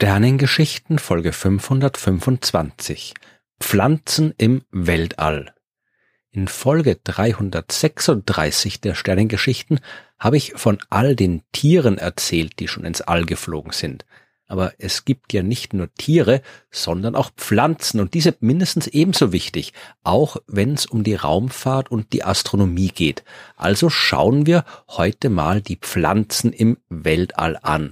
Sternengeschichten Folge 525 Pflanzen im Weltall. In Folge 336 der Sternengeschichten habe ich von all den Tieren erzählt, die schon ins All geflogen sind. Aber es gibt ja nicht nur Tiere, sondern auch Pflanzen und diese mindestens ebenso wichtig, auch wenn es um die Raumfahrt und die Astronomie geht. Also schauen wir heute mal die Pflanzen im Weltall an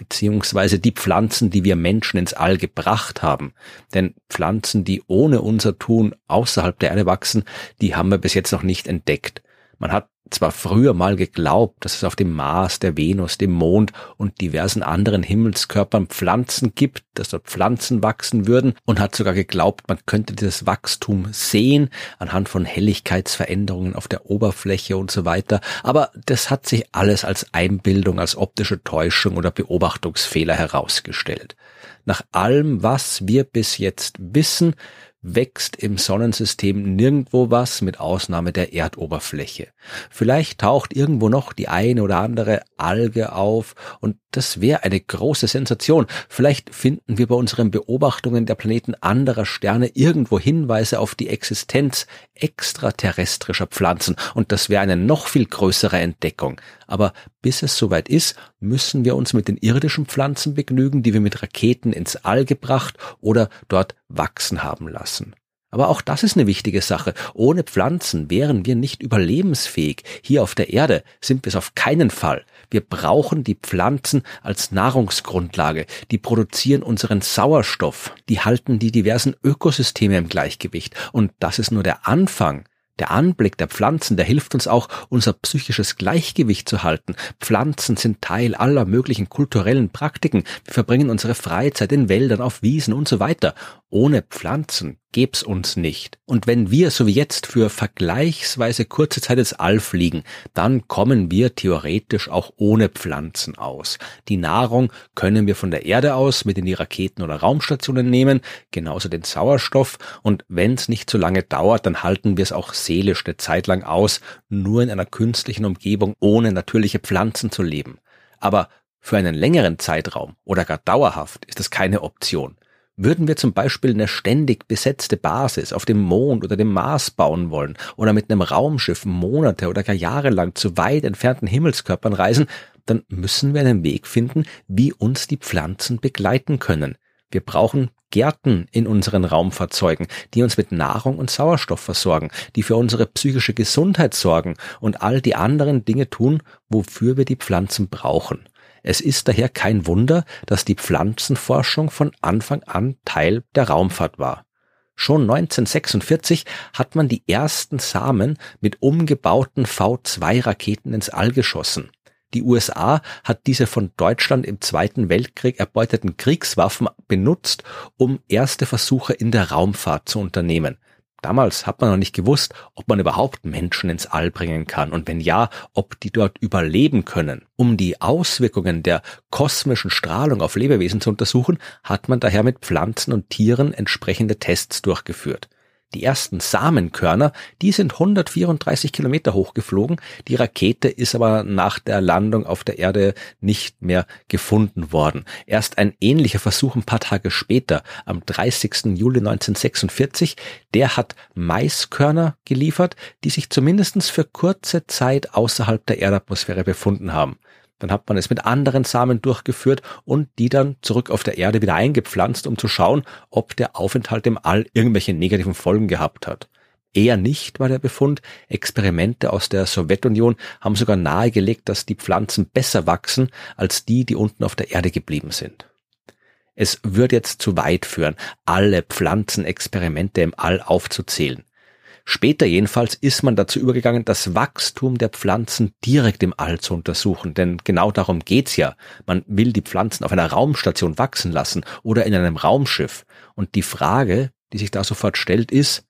beziehungsweise die Pflanzen, die wir Menschen ins All gebracht haben. Denn Pflanzen, die ohne unser Tun außerhalb der Erde wachsen, die haben wir bis jetzt noch nicht entdeckt. Man hat zwar früher mal geglaubt, dass es auf dem Mars, der Venus, dem Mond und diversen anderen Himmelskörpern Pflanzen gibt, dass dort Pflanzen wachsen würden und hat sogar geglaubt, man könnte dieses Wachstum sehen anhand von Helligkeitsveränderungen auf der Oberfläche und so weiter. Aber das hat sich alles als Einbildung, als optische Täuschung oder Beobachtungsfehler herausgestellt. Nach allem, was wir bis jetzt wissen, wächst im Sonnensystem nirgendwo was mit Ausnahme der Erdoberfläche. Vielleicht taucht irgendwo noch die eine oder andere Alge auf und das wäre eine große Sensation. Vielleicht finden wir bei unseren Beobachtungen der Planeten anderer Sterne irgendwo Hinweise auf die Existenz extraterrestrischer Pflanzen und das wäre eine noch viel größere Entdeckung. Aber bis es soweit ist, müssen wir uns mit den irdischen Pflanzen begnügen, die wir mit Raketen ins All gebracht oder dort wachsen haben lassen. Aber auch das ist eine wichtige Sache. Ohne Pflanzen wären wir nicht überlebensfähig. Hier auf der Erde sind wir es auf keinen Fall. Wir brauchen die Pflanzen als Nahrungsgrundlage. Die produzieren unseren Sauerstoff. Die halten die diversen Ökosysteme im Gleichgewicht. Und das ist nur der Anfang der Anblick der Pflanzen, der hilft uns auch, unser psychisches Gleichgewicht zu halten. Pflanzen sind Teil aller möglichen kulturellen Praktiken. Wir verbringen unsere Freizeit in Wäldern, auf Wiesen und so weiter. Ohne Pflanzen gäb's uns nicht. Und wenn wir, so wie jetzt, für vergleichsweise kurze Zeit ins All fliegen, dann kommen wir theoretisch auch ohne Pflanzen aus. Die Nahrung können wir von der Erde aus mit in die Raketen oder Raumstationen nehmen, genauso den Sauerstoff, und wenn's nicht so lange dauert, dann halten wir es auch seelisch eine Zeit lang aus, nur in einer künstlichen Umgebung ohne natürliche Pflanzen zu leben. Aber für einen längeren Zeitraum oder gar dauerhaft ist das keine Option. Würden wir zum Beispiel eine ständig besetzte Basis auf dem Mond oder dem Mars bauen wollen oder mit einem Raumschiff Monate oder gar Jahre lang zu weit entfernten Himmelskörpern reisen, dann müssen wir einen Weg finden, wie uns die Pflanzen begleiten können. Wir brauchen Gärten in unseren Raumfahrzeugen, die uns mit Nahrung und Sauerstoff versorgen, die für unsere psychische Gesundheit sorgen und all die anderen Dinge tun, wofür wir die Pflanzen brauchen. Es ist daher kein Wunder, dass die Pflanzenforschung von Anfang an Teil der Raumfahrt war. Schon 1946 hat man die ersten Samen mit umgebauten V2-Raketen ins All geschossen. Die USA hat diese von Deutschland im Zweiten Weltkrieg erbeuteten Kriegswaffen benutzt, um erste Versuche in der Raumfahrt zu unternehmen. Damals hat man noch nicht gewusst, ob man überhaupt Menschen ins All bringen kann und wenn ja, ob die dort überleben können. Um die Auswirkungen der kosmischen Strahlung auf Lebewesen zu untersuchen, hat man daher mit Pflanzen und Tieren entsprechende Tests durchgeführt. Die ersten Samenkörner, die sind 134 Kilometer hoch geflogen. Die Rakete ist aber nach der Landung auf der Erde nicht mehr gefunden worden. Erst ein ähnlicher Versuch ein paar Tage später, am 30. Juli 1946, der hat Maiskörner geliefert, die sich zumindest für kurze Zeit außerhalb der Erdatmosphäre befunden haben. Dann hat man es mit anderen Samen durchgeführt und die dann zurück auf der Erde wieder eingepflanzt, um zu schauen, ob der Aufenthalt im All irgendwelche negativen Folgen gehabt hat. Eher nicht war der Befund. Experimente aus der Sowjetunion haben sogar nahegelegt, dass die Pflanzen besser wachsen als die, die unten auf der Erde geblieben sind. Es würde jetzt zu weit führen, alle Pflanzenexperimente im All aufzuzählen. Später jedenfalls ist man dazu übergegangen, das Wachstum der Pflanzen direkt im All zu untersuchen, denn genau darum geht's ja. Man will die Pflanzen auf einer Raumstation wachsen lassen oder in einem Raumschiff. Und die Frage, die sich da sofort stellt, ist,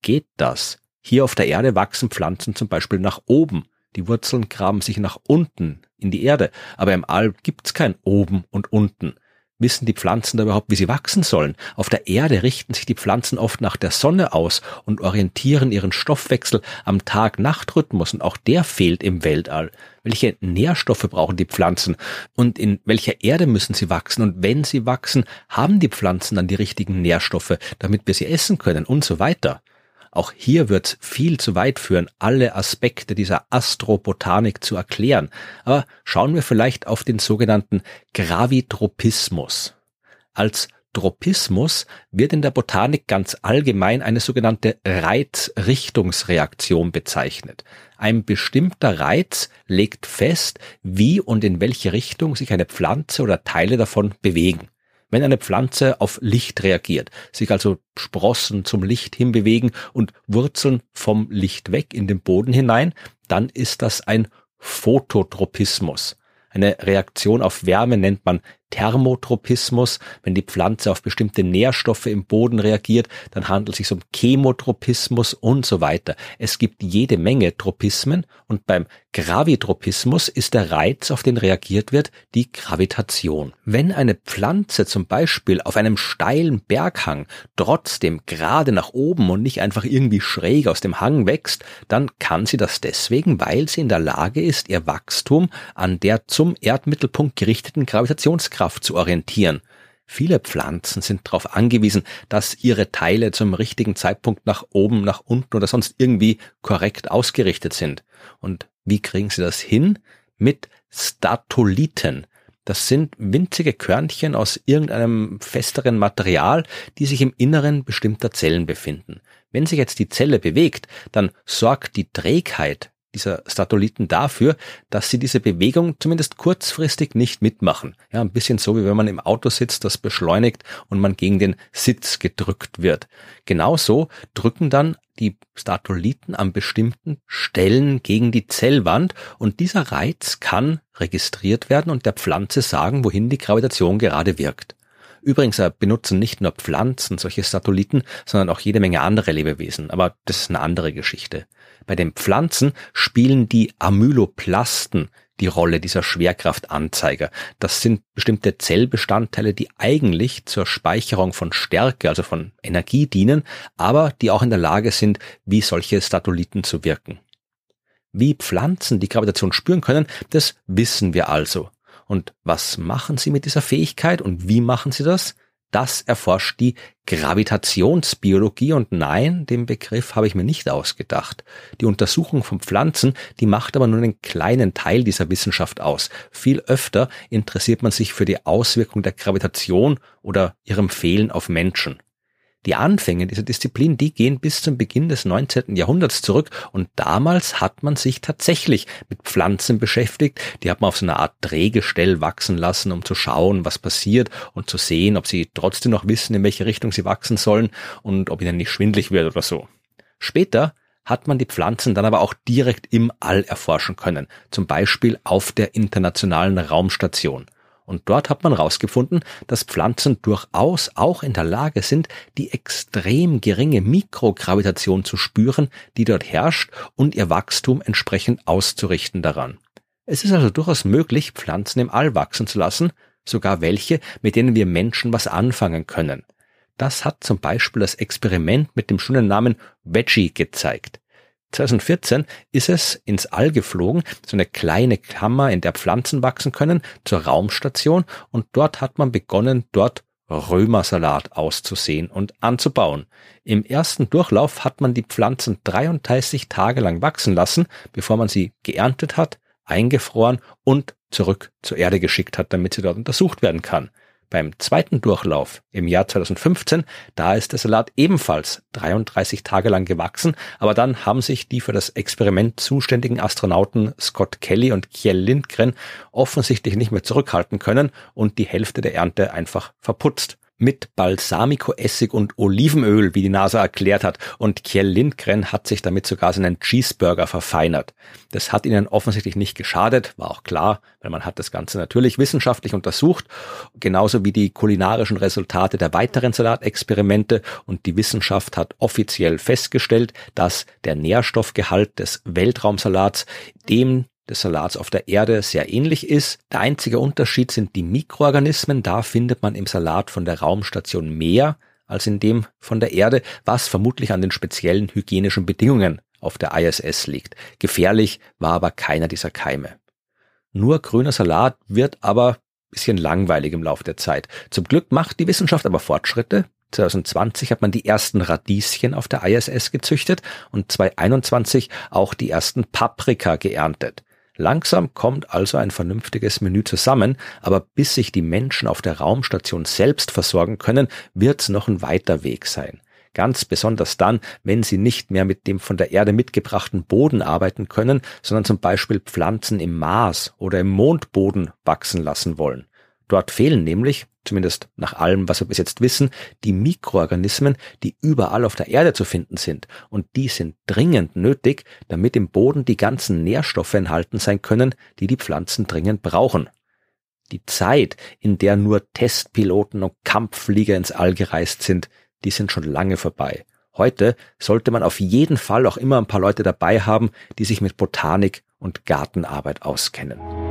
geht das? Hier auf der Erde wachsen Pflanzen zum Beispiel nach oben. Die Wurzeln graben sich nach unten in die Erde, aber im All gibt's kein oben und unten. Wissen die Pflanzen da überhaupt, wie sie wachsen sollen? Auf der Erde richten sich die Pflanzen oft nach der Sonne aus und orientieren ihren Stoffwechsel am Tag-Nacht-Rhythmus und auch der fehlt im Weltall. Welche Nährstoffe brauchen die Pflanzen und in welcher Erde müssen sie wachsen und wenn sie wachsen, haben die Pflanzen dann die richtigen Nährstoffe, damit wir sie essen können und so weiter. Auch hier wird viel zu weit führen, alle Aspekte dieser Astrobotanik zu erklären. Aber schauen wir vielleicht auf den sogenannten Gravitropismus. Als Tropismus wird in der Botanik ganz allgemein eine sogenannte Reizrichtungsreaktion bezeichnet. Ein bestimmter Reiz legt fest, wie und in welche Richtung sich eine Pflanze oder Teile davon bewegen. Wenn eine Pflanze auf Licht reagiert, sich also Sprossen zum Licht hinbewegen und Wurzeln vom Licht weg in den Boden hinein, dann ist das ein Phototropismus. Eine Reaktion auf Wärme nennt man Thermotropismus. Wenn die Pflanze auf bestimmte Nährstoffe im Boden reagiert, dann handelt es sich um Chemotropismus und so weiter. Es gibt jede Menge Tropismen und beim Gravitropismus ist der Reiz, auf den reagiert wird, die Gravitation. Wenn eine Pflanze zum Beispiel auf einem steilen Berghang trotzdem gerade nach oben und nicht einfach irgendwie schräg aus dem Hang wächst, dann kann sie das deswegen, weil sie in der Lage ist, ihr Wachstum an der zum Erdmittelpunkt gerichteten Gravitationskraft zu orientieren. Viele Pflanzen sind darauf angewiesen, dass ihre Teile zum richtigen Zeitpunkt nach oben, nach unten oder sonst irgendwie korrekt ausgerichtet sind. Und wie kriegen sie das hin? Mit Statoliten. Das sind winzige Körnchen aus irgendeinem festeren Material, die sich im Inneren bestimmter Zellen befinden. Wenn sich jetzt die Zelle bewegt, dann sorgt die Trägheit dieser Statoliten dafür, dass sie diese Bewegung zumindest kurzfristig nicht mitmachen. Ja, ein bisschen so, wie wenn man im Auto sitzt, das beschleunigt und man gegen den Sitz gedrückt wird. Genauso drücken dann die Statoliten an bestimmten Stellen gegen die Zellwand und dieser Reiz kann registriert werden und der Pflanze sagen, wohin die Gravitation gerade wirkt. Übrigens äh, benutzen nicht nur Pflanzen solche Satelliten, sondern auch jede Menge andere Lebewesen, aber das ist eine andere Geschichte. Bei den Pflanzen spielen die Amyloplasten die Rolle dieser Schwerkraftanzeiger. Das sind bestimmte Zellbestandteile, die eigentlich zur Speicherung von Stärke, also von Energie dienen, aber die auch in der Lage sind, wie solche Statoliten zu wirken. Wie Pflanzen die Gravitation spüren können, das wissen wir also. Und was machen sie mit dieser Fähigkeit und wie machen sie das? Das erforscht die Gravitationsbiologie und nein, den Begriff habe ich mir nicht ausgedacht. Die Untersuchung von Pflanzen, die macht aber nur einen kleinen Teil dieser Wissenschaft aus. Viel öfter interessiert man sich für die Auswirkung der Gravitation oder ihrem Fehlen auf Menschen. Die Anfänge dieser Disziplin, die gehen bis zum Beginn des 19. Jahrhunderts zurück und damals hat man sich tatsächlich mit Pflanzen beschäftigt. Die hat man auf so einer Art Drehgestell wachsen lassen, um zu schauen, was passiert und zu sehen, ob sie trotzdem noch wissen, in welche Richtung sie wachsen sollen und ob ihnen nicht schwindlig wird oder so. Später hat man die Pflanzen dann aber auch direkt im All erforschen können, zum Beispiel auf der internationalen Raumstation. Und dort hat man herausgefunden, dass Pflanzen durchaus auch in der Lage sind, die extrem geringe Mikrogravitation zu spüren, die dort herrscht und ihr Wachstum entsprechend auszurichten daran. Es ist also durchaus möglich, Pflanzen im All wachsen zu lassen, sogar welche, mit denen wir Menschen was anfangen können. Das hat zum Beispiel das Experiment mit dem schönen Namen Veggie gezeigt. 2014 ist es ins All geflogen, so eine kleine Kammer, in der Pflanzen wachsen können, zur Raumstation und dort hat man begonnen, dort Römersalat auszusehen und anzubauen. Im ersten Durchlauf hat man die Pflanzen 33 Tage lang wachsen lassen, bevor man sie geerntet hat, eingefroren und zurück zur Erde geschickt hat, damit sie dort untersucht werden kann. Beim zweiten Durchlauf im Jahr 2015, da ist der Salat ebenfalls 33 Tage lang gewachsen, aber dann haben sich die für das Experiment zuständigen Astronauten Scott Kelly und Kjell Lindgren offensichtlich nicht mehr zurückhalten können und die Hälfte der Ernte einfach verputzt mit Balsamico-Essig und Olivenöl, wie die NASA erklärt hat, und Kjell Lindgren hat sich damit sogar seinen Cheeseburger verfeinert. Das hat ihnen offensichtlich nicht geschadet, war auch klar, weil man hat das Ganze natürlich wissenschaftlich untersucht, genauso wie die kulinarischen Resultate der weiteren Salatexperimente und die Wissenschaft hat offiziell festgestellt, dass der Nährstoffgehalt des Weltraumsalats dem des Salats auf der Erde sehr ähnlich ist. Der einzige Unterschied sind die Mikroorganismen. Da findet man im Salat von der Raumstation mehr als in dem von der Erde, was vermutlich an den speziellen hygienischen Bedingungen auf der ISS liegt. Gefährlich war aber keiner dieser Keime. Nur grüner Salat wird aber bisschen langweilig im Laufe der Zeit. Zum Glück macht die Wissenschaft aber Fortschritte. 2020 hat man die ersten Radieschen auf der ISS gezüchtet und 2021 auch die ersten Paprika geerntet. Langsam kommt also ein vernünftiges Menü zusammen, aber bis sich die Menschen auf der Raumstation selbst versorgen können, wird's noch ein weiter Weg sein. Ganz besonders dann, wenn sie nicht mehr mit dem von der Erde mitgebrachten Boden arbeiten können, sondern zum Beispiel Pflanzen im Mars oder im Mondboden wachsen lassen wollen. Dort fehlen nämlich, zumindest nach allem, was wir bis jetzt wissen, die Mikroorganismen, die überall auf der Erde zu finden sind. Und die sind dringend nötig, damit im Boden die ganzen Nährstoffe enthalten sein können, die die Pflanzen dringend brauchen. Die Zeit, in der nur Testpiloten und Kampfflieger ins All gereist sind, die sind schon lange vorbei. Heute sollte man auf jeden Fall auch immer ein paar Leute dabei haben, die sich mit Botanik und Gartenarbeit auskennen.